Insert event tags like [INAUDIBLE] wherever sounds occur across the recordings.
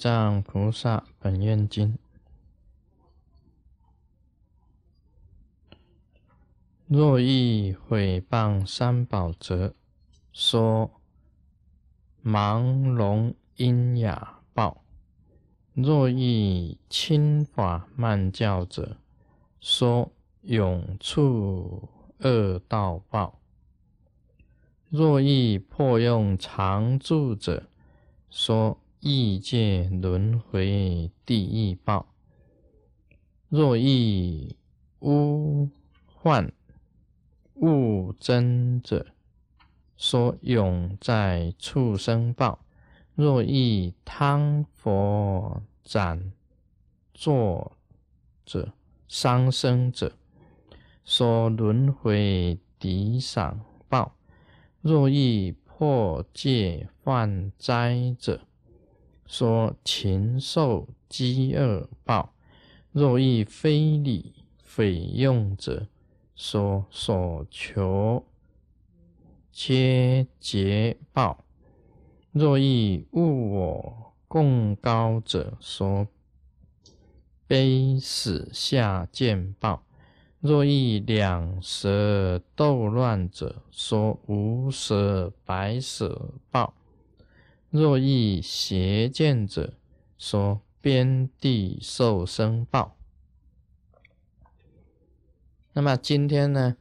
藏菩萨本愿经》：若欲毁谤三宝者，说盲聋喑哑报；若欲轻法慢教者，说永处恶道报；若欲破用常住者，说。异界轮回地狱报，若遇污患误真者，说永在畜生报；若遇贪佛斩作者伤生者，说轮回敌赏报；若遇破戒犯灾者，说禽兽饥饿报，若遇非礼匪用者，说所求皆劫报；若遇误我共高者，说悲死下见报；若遇两舌斗乱者，说无舌白舌报。若遇邪见者，说边地受生报。那么今天呢，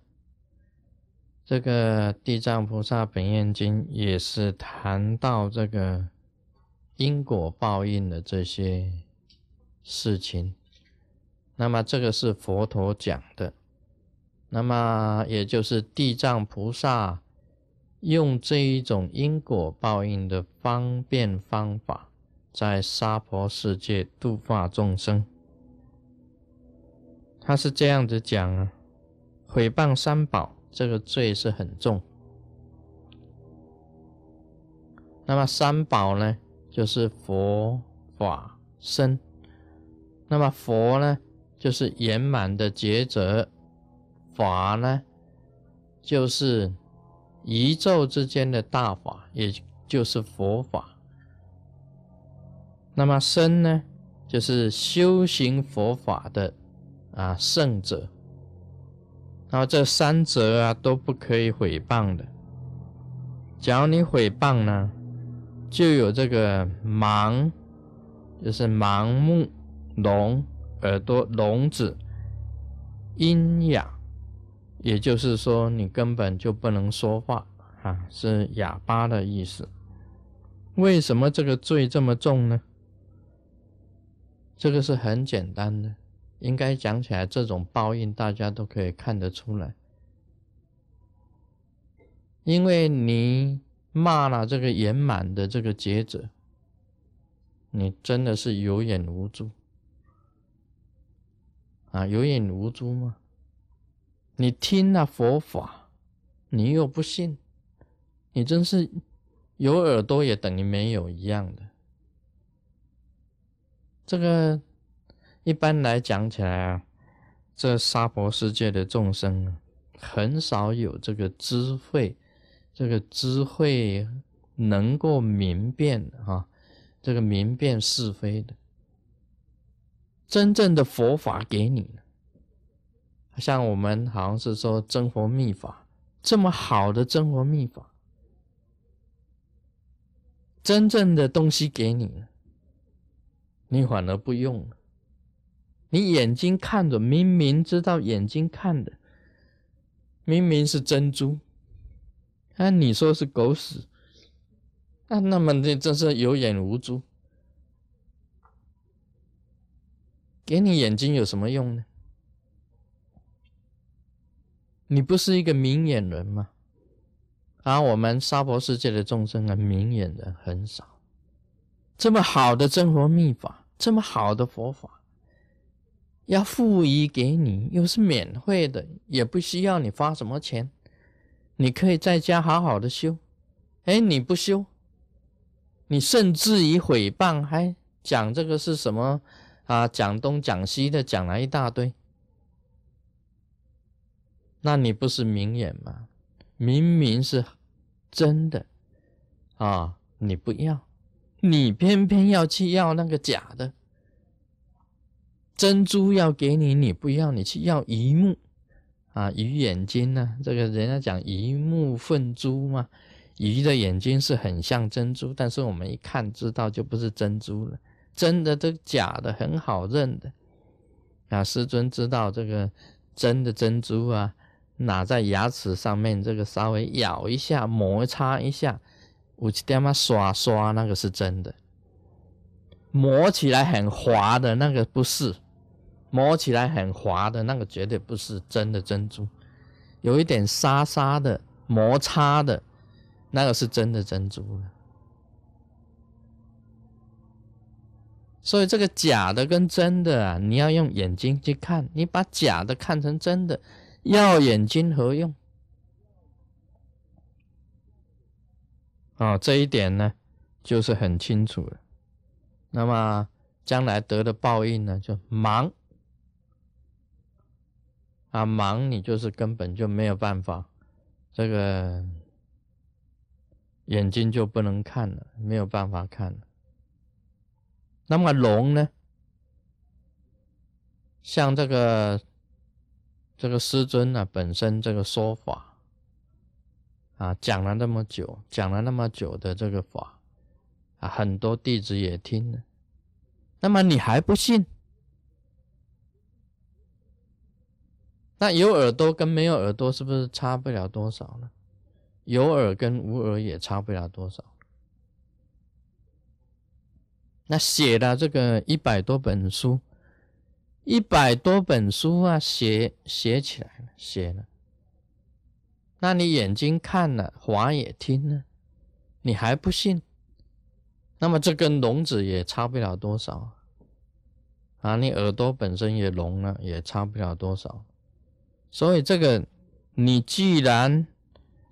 这个地藏菩萨本愿经也是谈到这个因果报应的这些事情。那么这个是佛陀讲的，那么也就是地藏菩萨。用这一种因果报应的方便方法，在娑婆世界度化众生。他是这样子讲啊，毁谤三宝这个罪是很重。那么三宝呢，就是佛法身。那么佛呢，就是圆满的觉者；法呢，就是。宇宙之间的大法，也就是佛法。那么身呢，就是修行佛法的啊圣者。那么这三者啊都不可以毁谤的。假如你毁谤呢，就有这个盲，就是盲目聋耳朵聋子，阴哑。也就是说，你根本就不能说话啊，是哑巴的意思。为什么这个罪这么重呢？这个是很简单的，应该讲起来，这种报应大家都可以看得出来。因为你骂了这个圆满的这个劫者，你真的是有眼无珠啊，有眼无珠吗？你听了佛法，你又不信，你真是有耳朵也等于没有一样的。这个一般来讲起来啊，这娑婆世界的众生啊很少有这个智慧，这个智慧能够明辨啊，这个明辨是非的，真正的佛法给你了。像我们好像是说真活秘法，这么好的真活秘法，真正的东西给你了，你反而不用了。你眼睛看着，明明知道眼睛看的，明明是珍珠，啊，你说是狗屎，啊，那么这真是有眼无珠，给你眼睛有什么用呢？你不是一个明眼人吗？啊我们娑婆世界的众生啊，明眼人很少。这么好的真佛秘法，这么好的佛法，要赋予给你，又是免费的，也不需要你花什么钱，你可以在家好好的修。哎，你不修，你甚至于诽谤，还讲这个是什么啊？讲东讲西的，讲了一大堆。那你不是明眼吗？明明是真的啊！你不要，你偏偏要去要那个假的珍珠，要给你，你不要，你去要鱼目啊，鱼眼睛呢？这个人家讲鱼目混珠嘛，鱼的眼睛是很像珍珠，但是我们一看知道就不是珍珠了，真的这假的很好认的。啊，师尊知道这个真的珍珠啊，拿在牙齿上面，这个稍微咬一下，摩擦一下。我去他妈刷刷，那个是真的，磨起来很滑的那个不是，磨起来很滑的那个绝对不是真的珍珠，有一点沙沙的摩擦的，那个是真的珍珠了。所以这个假的跟真的啊，你要用眼睛去看，你把假的看成真的，要眼睛何用？啊，这一点呢，就是很清楚了。那么将来得的报应呢，就盲啊，盲你就是根本就没有办法，这个眼睛就不能看了，没有办法看了。那么聋呢，像这个这个师尊呢，本身这个说法。啊，讲了那么久，讲了那么久的这个法，啊，很多弟子也听了。那么你还不信？那有耳朵跟没有耳朵是不是差不了多少呢？有耳跟无耳也差不了多少。那写了这个一百多本书，一百多本书啊，写写起来了，写了。那你眼睛看了，华也听了，你还不信？那么这跟聋子也差不了多少啊！你耳朵本身也聋了，也差不了多少。所以这个，你既然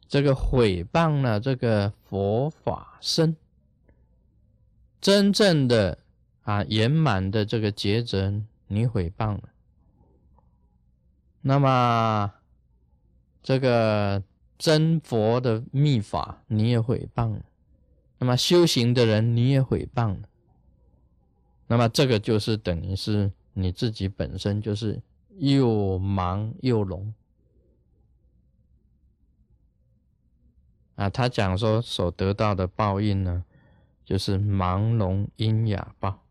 这个毁谤了这个佛法身，真正的啊圆满的这个抉择，你毁谤了，那么。这个真佛的秘法你也毁谤了，那么修行的人你也毁谤了，那么这个就是等于是你自己本身就是又盲又聋啊。他讲说所得到的报应呢，就是盲聋阴哑报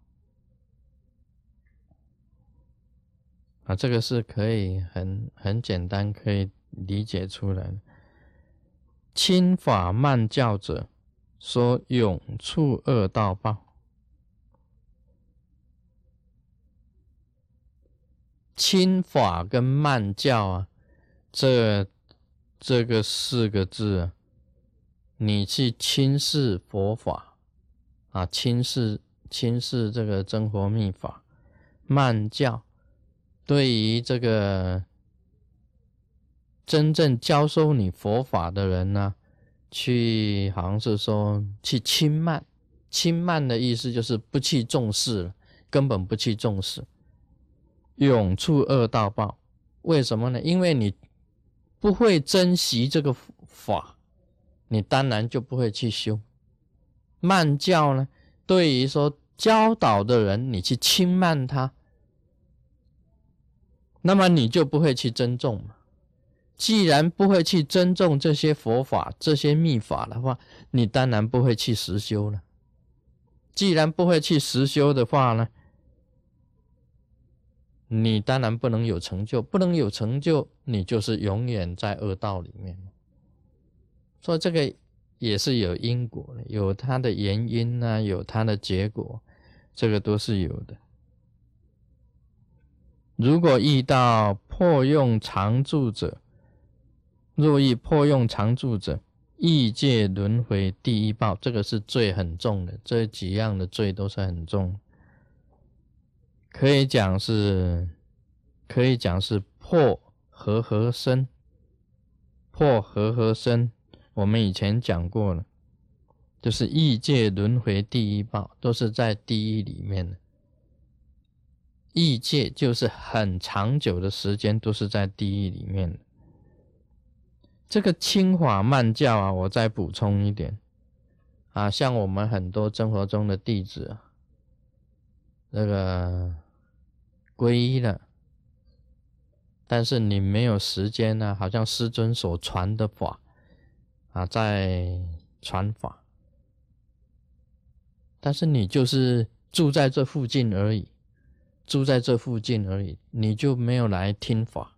啊。这个是可以很很简单可以。理解出来的。轻法慢教者说永处恶道报。轻法跟慢教啊，这这个四个字啊，你去轻视佛法啊，轻视轻视这个真佛密法，慢教对于这个。真正教授你佛法的人呢，去好像是说去轻慢，轻慢的意思就是不去重视了，根本不去重视，永处恶道报。为什么呢？因为你不会珍惜这个法，你当然就不会去修。慢教呢，对于说教导的人，你去轻慢他，那么你就不会去尊重嘛。既然不会去尊重这些佛法、这些密法的话，你当然不会去实修了。既然不会去实修的话呢，你当然不能有成就，不能有成就，你就是永远在恶道里面。所以这个也是有因果的，有它的原因呢，有它的结果，这个都是有的。如果遇到破用常住者，若遇破用常住者，异界轮回第一报，这个是罪很重的，这几样的罪都是很重，可以讲是，可以讲是破和合身，破和合身，我们以前讲过了，就是异界轮回第一报，都是在第一里面的，异界就是很长久的时间都是在地狱里面的。这个轻法慢教啊，我再补充一点啊，像我们很多生活中的弟子，那个皈依了，但是你没有时间呢，好像师尊所传的法啊，在传法，但是你就是住在这附近而已，住在这附近而已，你就没有来听法。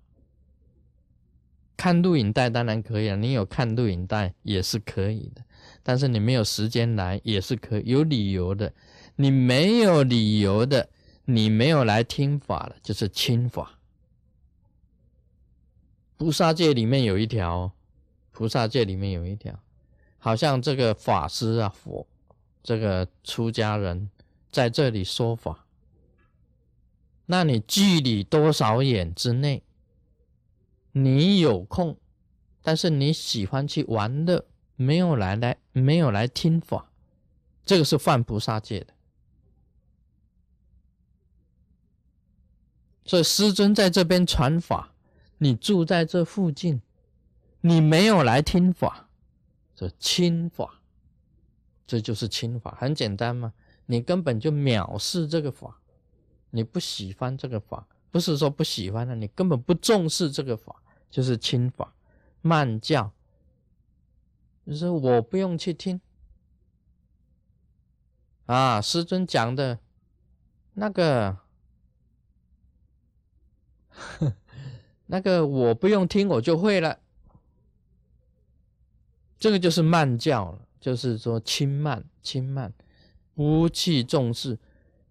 看录影带当然可以啊，你有看录影带也是可以的，但是你没有时间来也是可以，有理由的。你没有理由的，你没有来听法了，就是轻法。菩萨界里面有一条，菩萨界里面有一条，好像这个法师啊，佛这个出家人在这里说法，那你距离多少远之内？你有空，但是你喜欢去玩乐，没有来来，没有来听法，这个是犯菩萨戒的。所以师尊在这边传法，你住在这附近，你没有来听法，这轻法，这就是轻法，很简单嘛。你根本就藐视这个法，你不喜欢这个法。不是说不喜欢了，你根本不重视这个法，就是轻法、慢教。就是我不用去听啊，师尊讲的那个，那个我不用听，我就会了。这个就是慢教了，就是说轻慢、轻慢，不去重视。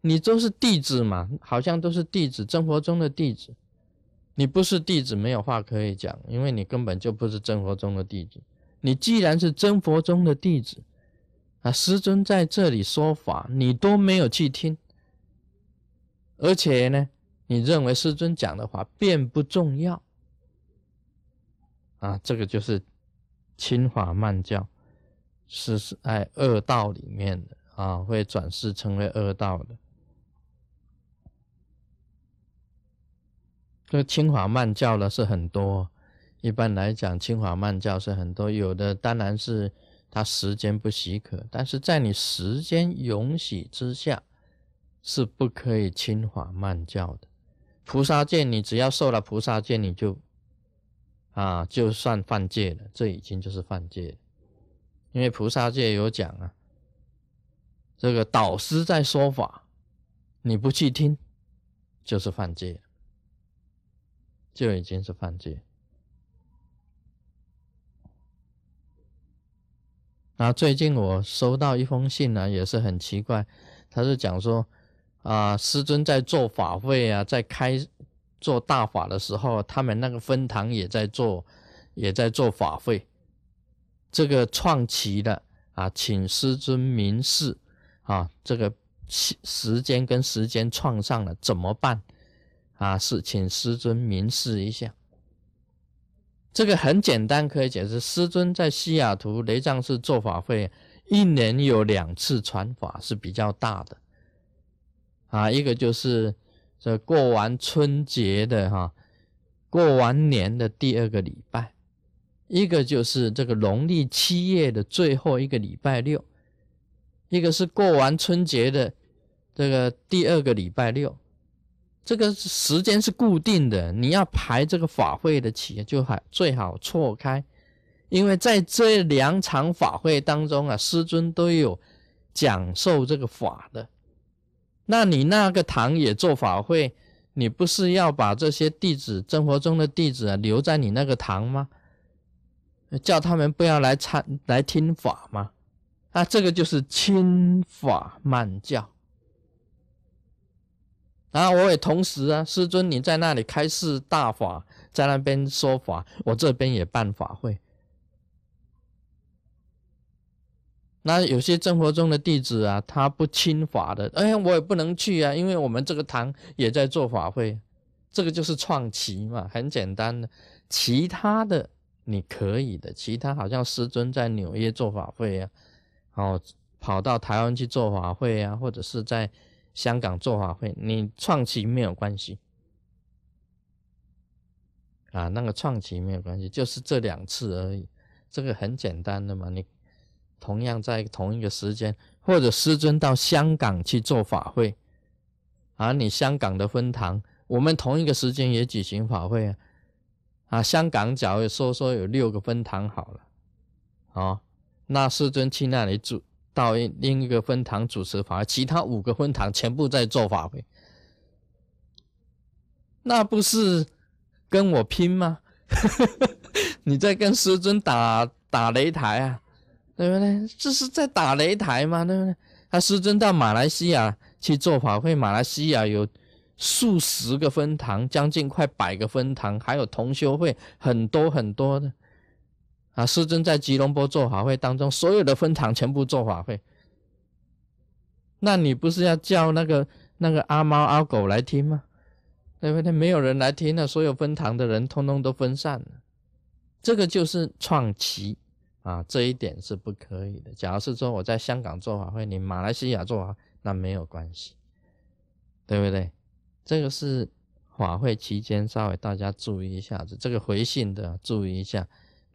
你都是弟子嘛，好像都是弟子，生活中的弟子。你不是弟子，没有话可以讲，因为你根本就不是生活中的弟子。你既然是真佛中的弟子，啊，师尊在这里说法，你都没有去听，而且呢，你认为师尊讲的话并不重要，啊，这个就是轻法慢教，是是在恶道里面的啊，会转世成为恶道的。这轻法慢教的是很多，一般来讲，轻法慢教是很多。有的当然是他时间不许可，但是在你时间允许之下，是不可以轻法慢教的。菩萨戒，你只要受了菩萨戒，你就啊，就算犯戒了，这已经就是犯戒。因为菩萨戒有讲啊，这个导师在说法，你不去听，就是犯戒。就已经是犯戒。那最近我收到一封信呢，也是很奇怪，他是讲说啊，师尊在做法会啊，在开做大法的时候，他们那个分堂也在做，也在做法会。这个创奇的啊，请师尊明示啊，这个时时间跟时间创上了怎么办？啊，是请师尊明示一下。这个很简单，可以解释。师尊在西雅图雷藏寺做法会，一年有两次传法是比较大的。啊，一个就是这过完春节的哈，过完年的第二个礼拜；一个就是这个农历七月的最后一个礼拜六；一个是过完春节的这个第二个礼拜六。这个时间是固定的，你要排这个法会的期就还最好错开，因为在这两场法会当中啊，师尊都有讲授这个法的。那你那个堂也做法会，你不是要把这些弟子生活中的弟子啊留在你那个堂吗？叫他们不要来参来听法吗？啊，这个就是轻法慢教。啊我也同时啊，师尊你在那里开示大法，在那边说法，我这边也办法会。那有些生活中的弟子啊，他不亲法的，哎，我也不能去啊，因为我们这个堂也在做法会，这个就是创奇嘛，很简单的。其他的你可以的，其他好像师尊在纽约做法会啊，哦，跑到台湾去做法会啊，或者是在。香港做法会，你创旗没有关系。啊，那个创旗没有关系，就是这两次而已，这个很简单的嘛。你同样在同一个时间，或者师尊到香港去做法会，啊，你香港的分堂，我们同一个时间也举行法会啊，啊，香港假如说说有六个分堂好了，哦，那师尊去那里主到另一个分堂主持法会，其他五个分堂全部在做法会，那不是跟我拼吗？[LAUGHS] 你在跟师尊打打擂台啊？对不对？这是在打擂台嘛？对不对？他师尊到马来西亚去做法会，马来西亚有数十个分堂，将近快百个分堂，还有同修会很多很多的。啊，师尊在吉隆坡做法会当中，所有的分堂全部做法会。那你不是要叫那个那个阿猫阿狗来听吗？对不对？没有人来听了，所有分堂的人通通都分散了。这个就是创奇。啊，这一点是不可以的。假如是说我在香港做法会，你马来西亚做法，那没有关系，对不对？这个是法会期间稍微大家注意一下子。这个回信的注意一下，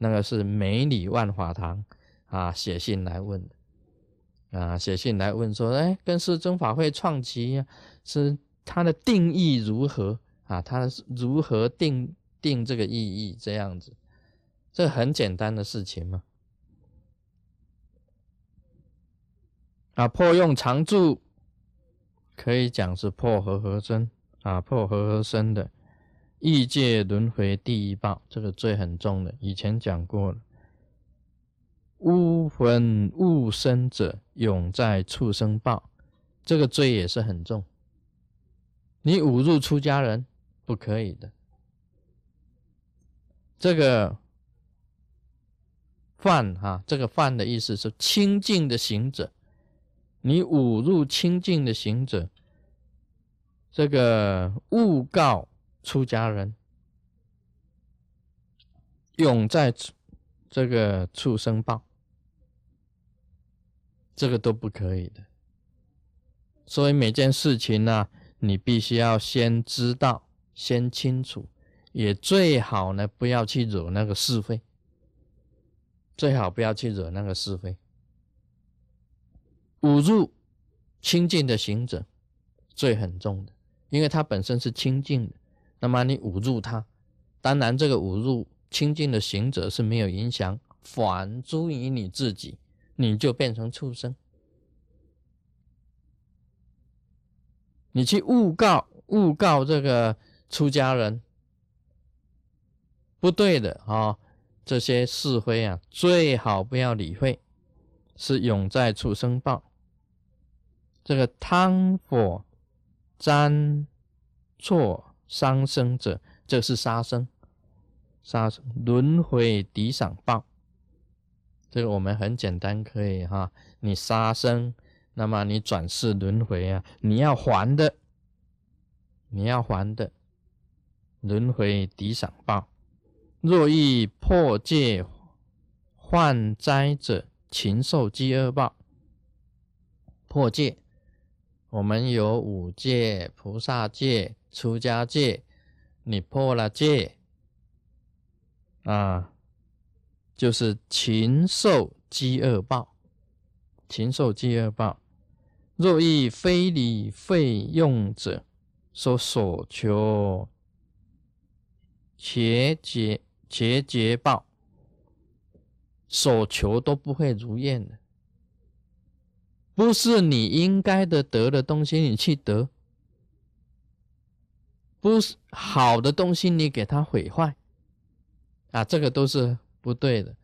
那个是美里万法堂啊写信来问的啊，写信来问说，哎，跟世尊法会创期是它的定义如何啊？它如何定定这个意义？这样子，这很简单的事情嘛。啊，破用常住，可以讲是破和合身啊，破和合身的异界轮回第一报，这个罪很重的，以前讲过了。污魂误生者，永在畜生报，这个罪也是很重。你侮辱出家人，不可以的。这个犯哈，这个犯的意思是清净的行者。你侮辱清净的行者，这个勿告出家人，永在这个畜生报，这个都不可以的。所以每件事情呢，你必须要先知道，先清楚，也最好呢不要去惹那个是非，最好不要去惹那个是非。侮辱清净的行者，罪很重的，因为他本身是清净的。那么你侮辱他，当然这个侮辱清净的行者是没有影响，反诸于你自己，你就变成畜生。你去诬告诬告这个出家人，不对的啊！这些是非啊，最好不要理会，是永在畜生报。这个汤火沾错伤生者，这是杀生，杀生轮回抵赏报。这个我们很简单，可以哈，你杀生，那么你转世轮回啊，你要还的，你要还的，轮回抵赏报。若欲破戒患灾者，禽兽饥饿报。破戒。我们有五戒、菩萨戒、出家戒，你破了戒，啊，就是禽兽饥饿报，禽兽饥饿报。若欲非礼费用者，说所求且劫且劫报，所求都不会如愿的。不是你应该的得的东西，你去得；不是好的东西，你给它毁坏，啊，这个都是不对的。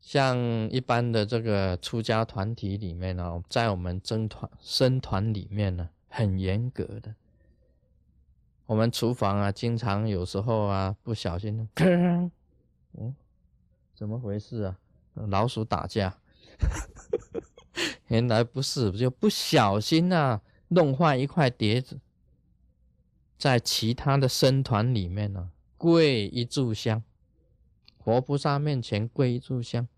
像一般的这个出家团体里面呢，在我们僧团僧团里面呢，很严格的。我们厨房啊，经常有时候啊，不小心，嗯，[LAUGHS] 怎么回事啊？老鼠打架。[LAUGHS] [LAUGHS] 原来不是，就不小心啊，弄坏一块碟子，在其他的僧团里面呢，跪一炷香，活菩萨面前跪一炷香，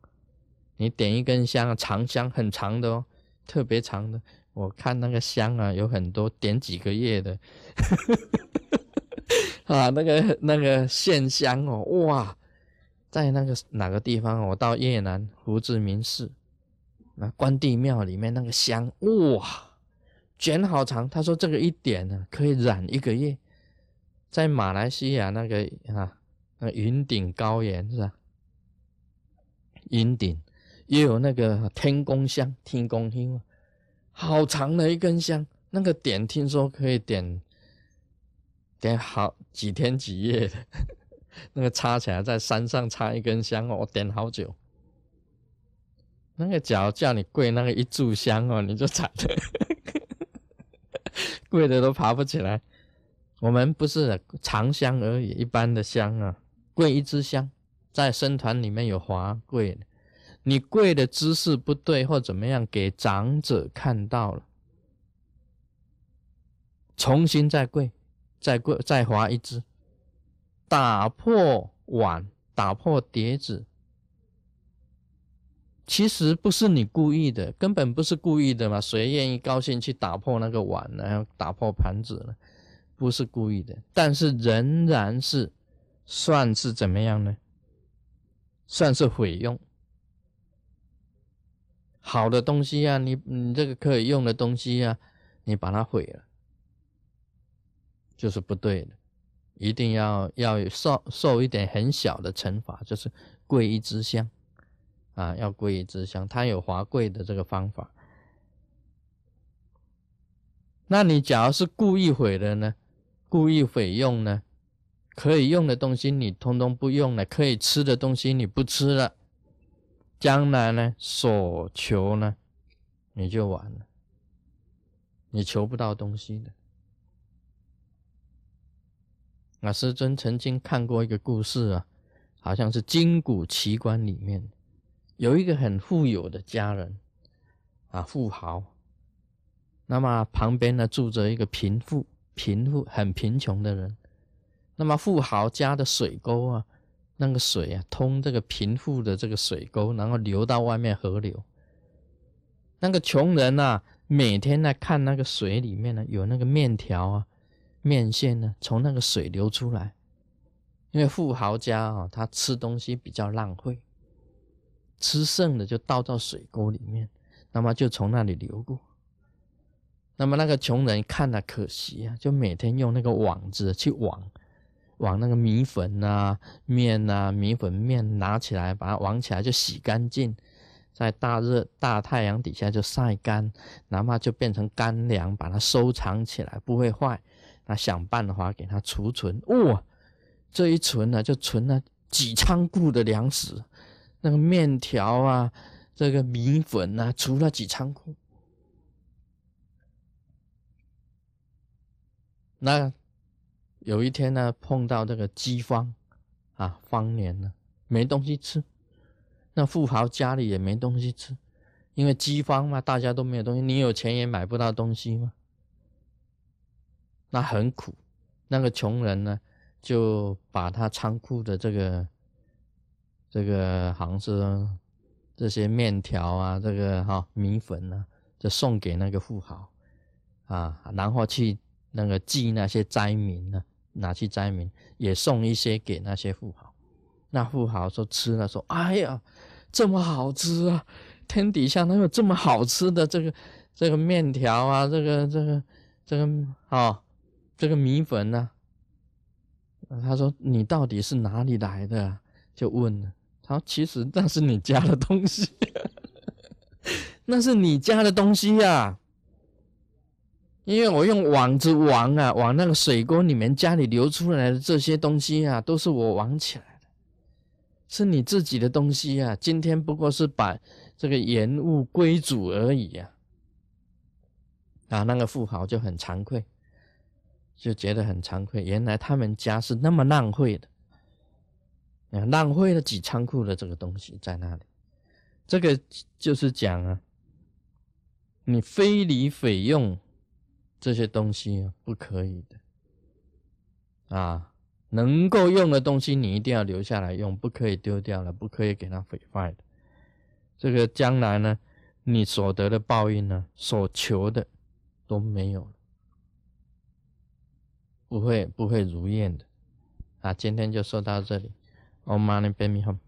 你点一根香，长香很长的哦，特别长的，我看那个香啊，有很多点几个月的，[LAUGHS] 啊，那个那个线香哦，哇，在那个哪个地方，我到越南胡志明市，那关帝庙里面那个香，哇，卷好长。他说这个一点呢可以染一个月。在马来西亚那个啊，那云顶高原是吧？云顶也有那个天宫香，天宫香，好长的一根香，那个点听说可以点点好几天几夜的。[LAUGHS] 那个插起来，在山上插一根香哦，点好久。那个脚叫你跪那个一炷香哦，你就惨了，[LAUGHS] 跪的都爬不起来。我们不是长香而已，一般的香啊，跪一支香，在僧团里面有华跪，你跪的姿势不对或怎么样，给长者看到了，重新再跪，再跪再划一支。打破碗，打破碟子，其实不是你故意的，根本不是故意的嘛。谁愿意高兴去打破那个碗呢？打破盘子呢？不是故意的，但是仍然是算是怎么样呢？算是毁用好的东西啊！你你这个可以用的东西啊，你把它毁了，就是不对的。一定要要受受一点很小的惩罚，就是跪一支香啊，要跪一支香。他有华贵的这个方法。那你假如是故意毁的呢？故意毁用呢？可以用的东西你通通不用了，可以吃的东西你不吃了，将来呢所求呢你就完了，你求不到东西的。那师尊曾经看过一个故事啊，好像是金谷奇观里面的有一个很富有的家人啊，富豪。那么旁边呢住着一个贫富、贫富很贫穷的人。那么富豪家的水沟啊，那个水啊通这个贫富的这个水沟，然后流到外面河流。那个穷人呐，每天呢看那个水里面呢有那个面条啊。面线呢，从那个水流出来，因为富豪家啊，他吃东西比较浪费，吃剩的就倒到水沟里面，那么就从那里流过。那么那个穷人看了可惜啊，就每天用那个网子去网，网那个米粉啊、面啊、米粉面拿起来，把它网起来就洗干净，在大热大太阳底下就晒干，哪怕就变成干粮，把它收藏起来，不会坏。那想办法给它储存，哇，这一存呢，就存了几仓库的粮食，那个面条啊，这个米粉啊，储了几仓库。那有一天呢，碰到这个饥荒啊，荒年了，没东西吃。那富豪家里也没东西吃，因为饥荒嘛，大家都没有东西，你有钱也买不到东西嘛。那很苦，那个穷人呢，就把他仓库的这个这个好像是这些面条啊，这个哈米粉呢，就送给那个富豪啊，然后去那个祭那些灾民呢，拿去灾民也送一些给那些富豪。那富豪说吃了，说哎呀，这么好吃啊！天底下哪有这么好吃的这个这个面条啊？这个这个这个啊！这个米粉呢？他说：“你到底是哪里来的？”就问了。他：“其实那是你家的东西，那是你家的东西呀。因为我用网子网啊，往那个水沟里面家里流出来的这些东西啊，都是我网起来的，是你自己的东西啊。今天不过是把这个盐物归主而已呀。”啊，那个富豪就很惭愧。就觉得很惭愧，原来他们家是那么浪费的，浪费了几仓库的这个东西在那里。这个就是讲啊，你非礼非用这些东西不可以的啊，能够用的东西你一定要留下来用，不可以丢掉了，不可以给它毁坏的。这个将来呢，你所得的报应呢，所求的都没有了。不会不会如愿的，啊，今天就说到这里 o mano em pé mi ham